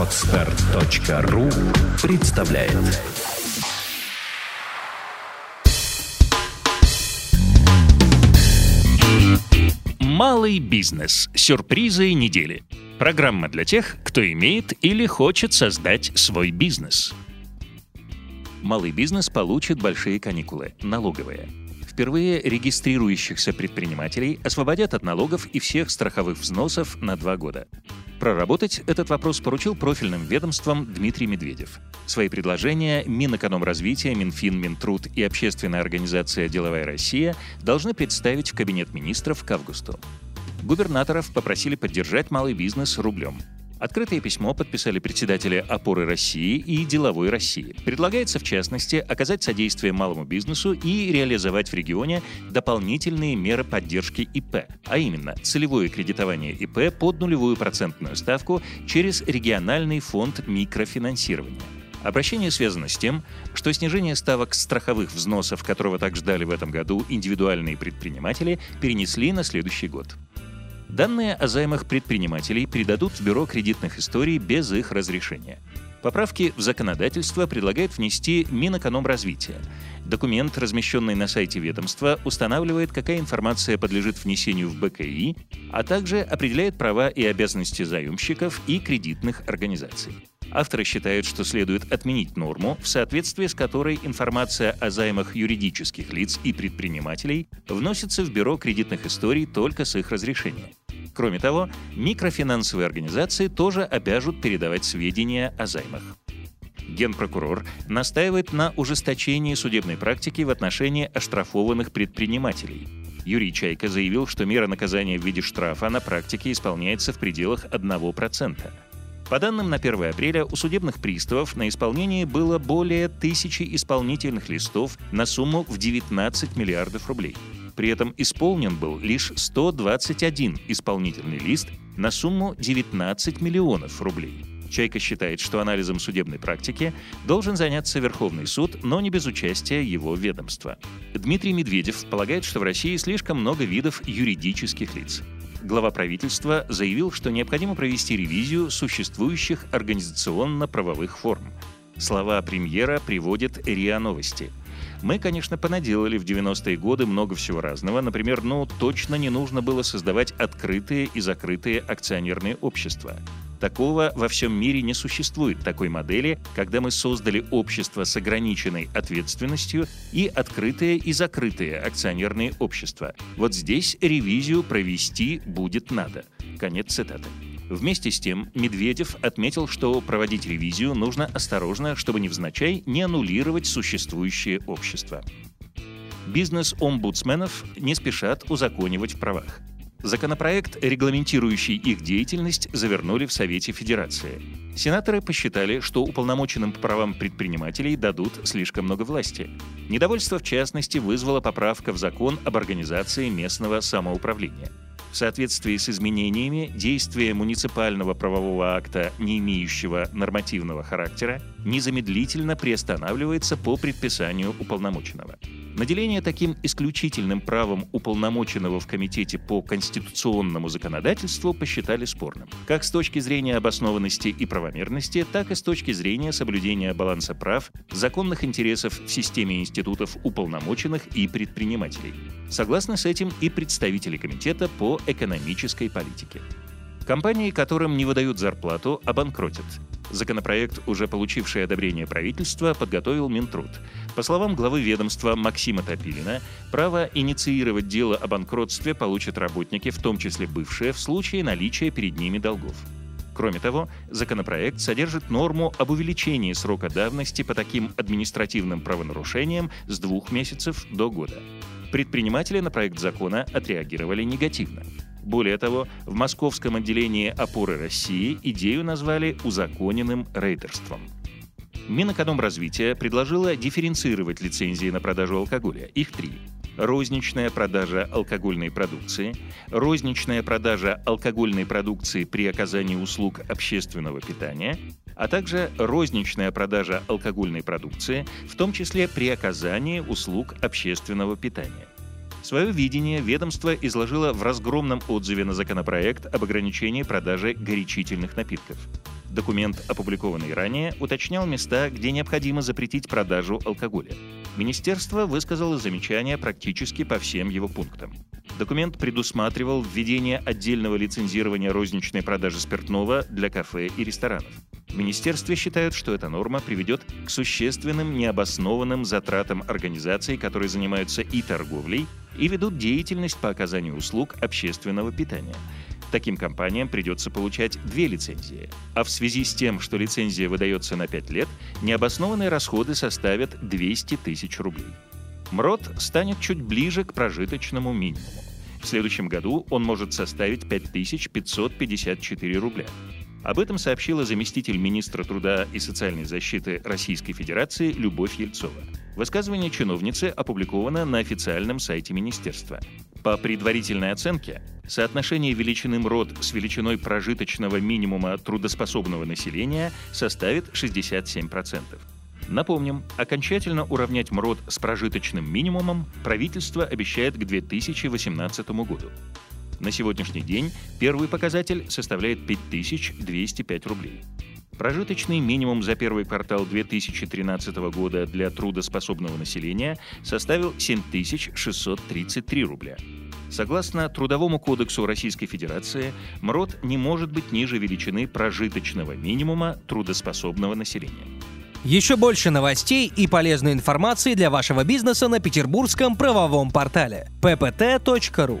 Отстар.ру представляет Малый бизнес. Сюрпризы недели. Программа для тех, кто имеет или хочет создать свой бизнес. Малый бизнес получит большие каникулы, налоговые. Впервые регистрирующихся предпринимателей освободят от налогов и всех страховых взносов на два года. Проработать этот вопрос поручил профильным ведомствам Дмитрий Медведев. Свои предложения Минэкономразвития, Минфин, Минтруд и общественная организация «Деловая Россия» должны представить в Кабинет министров к августу. Губернаторов попросили поддержать малый бизнес рублем. Открытое письмо подписали председатели «Опоры России» и «Деловой России». Предлагается, в частности, оказать содействие малому бизнесу и реализовать в регионе дополнительные меры поддержки ИП, а именно целевое кредитование ИП под нулевую процентную ставку через региональный фонд микрофинансирования. Обращение связано с тем, что снижение ставок страховых взносов, которого так ждали в этом году индивидуальные предприниматели, перенесли на следующий год. Данные о займах предпринимателей передадут в Бюро кредитных историй без их разрешения. Поправки в законодательство предлагает внести Минэкономразвития. Документ, размещенный на сайте ведомства, устанавливает, какая информация подлежит внесению в БКИ, а также определяет права и обязанности заемщиков и кредитных организаций. Авторы считают, что следует отменить норму, в соответствии с которой информация о займах юридических лиц и предпринимателей вносится в Бюро кредитных историй только с их разрешения. Кроме того, микрофинансовые организации тоже обяжут передавать сведения о займах. Генпрокурор настаивает на ужесточении судебной практики в отношении оштрафованных предпринимателей. Юрий Чайка заявил, что мера наказания в виде штрафа на практике исполняется в пределах 1%. По данным на 1 апреля, у судебных приставов на исполнении было более тысячи исполнительных листов на сумму в 19 миллиардов рублей. При этом исполнен был лишь 121 исполнительный лист на сумму 19 миллионов рублей. Чайка считает, что анализом судебной практики должен заняться Верховный суд, но не без участия его ведомства. Дмитрий Медведев полагает, что в России слишком много видов юридических лиц. Глава правительства заявил, что необходимо провести ревизию существующих организационно-правовых форм. Слова премьера приводит РИА Новости – мы, конечно, понаделали в 90-е годы много всего разного. Например, ну, точно не нужно было создавать открытые и закрытые акционерные общества. Такого во всем мире не существует такой модели, когда мы создали общество с ограниченной ответственностью и открытые и закрытые акционерные общества. Вот здесь ревизию провести будет надо. Конец цитаты. Вместе с тем, Медведев отметил, что проводить ревизию нужно осторожно, чтобы невзначай не аннулировать существующее общество. Бизнес-омбудсменов не спешат узаконивать в правах. Законопроект, регламентирующий их деятельность, завернули в Совете Федерации. Сенаторы посчитали, что уполномоченным по правам предпринимателей дадут слишком много власти. Недовольство, в частности, вызвала поправка в закон об организации местного самоуправления – в соответствии с изменениями, действие муниципального правового акта, не имеющего нормативного характера, незамедлительно приостанавливается по предписанию уполномоченного. Наделение таким исключительным правом уполномоченного в Комитете по конституционному законодательству посчитали спорным. Как с точки зрения обоснованности и правомерности, так и с точки зрения соблюдения баланса прав, законных интересов в системе институтов уполномоченных и предпринимателей. Согласны с этим и представители Комитета по экономической политике. Компании, которым не выдают зарплату, обанкротят. Законопроект, уже получивший одобрение правительства, подготовил Минтруд. По словам главы ведомства Максима Топилина, право инициировать дело о банкротстве получат работники, в том числе бывшие, в случае наличия перед ними долгов. Кроме того, законопроект содержит норму об увеличении срока давности по таким административным правонарушениям с двух месяцев до года. Предприниматели на проект закона отреагировали негативно. Более того, в московском отделении «Опоры России» идею назвали узаконенным рейдерством. Минэкономразвития предложила дифференцировать лицензии на продажу алкоголя. Их три. Розничная продажа алкогольной продукции, розничная продажа алкогольной продукции при оказании услуг общественного питания, а также розничная продажа алкогольной продукции, в том числе при оказании услуг общественного питания. Свое видение ведомство изложило в разгромном отзыве на законопроект об ограничении продажи горячительных напитков. Документ, опубликованный ранее, уточнял места, где необходимо запретить продажу алкоголя. Министерство высказало замечания практически по всем его пунктам. Документ предусматривал введение отдельного лицензирования розничной продажи спиртного для кафе и ресторанов. В министерстве считают, что эта норма приведет к существенным необоснованным затратам организаций, которые занимаются и торговлей, и ведут деятельность по оказанию услуг общественного питания – Таким компаниям придется получать две лицензии. А в связи с тем, что лицензия выдается на 5 лет, необоснованные расходы составят 200 тысяч рублей. МРОД станет чуть ближе к прожиточному минимуму. В следующем году он может составить 5554 рубля. Об этом сообщила заместитель министра труда и социальной защиты Российской Федерации Любовь Ельцова. Высказывание чиновницы опубликовано на официальном сайте министерства. По предварительной оценке, соотношение величины МРОД с величиной прожиточного минимума трудоспособного населения составит 67%. Напомним, окончательно уравнять МРОД с прожиточным минимумом правительство обещает к 2018 году. На сегодняшний день первый показатель составляет 5205 рублей. Прожиточный минимум за первый квартал 2013 года для трудоспособного населения составил 7633 рубля. Согласно Трудовому кодексу Российской Федерации, МРОД не может быть ниже величины прожиточного минимума трудоспособного населения. Еще больше новостей и полезной информации для вашего бизнеса на петербургском правовом портале ppt.ru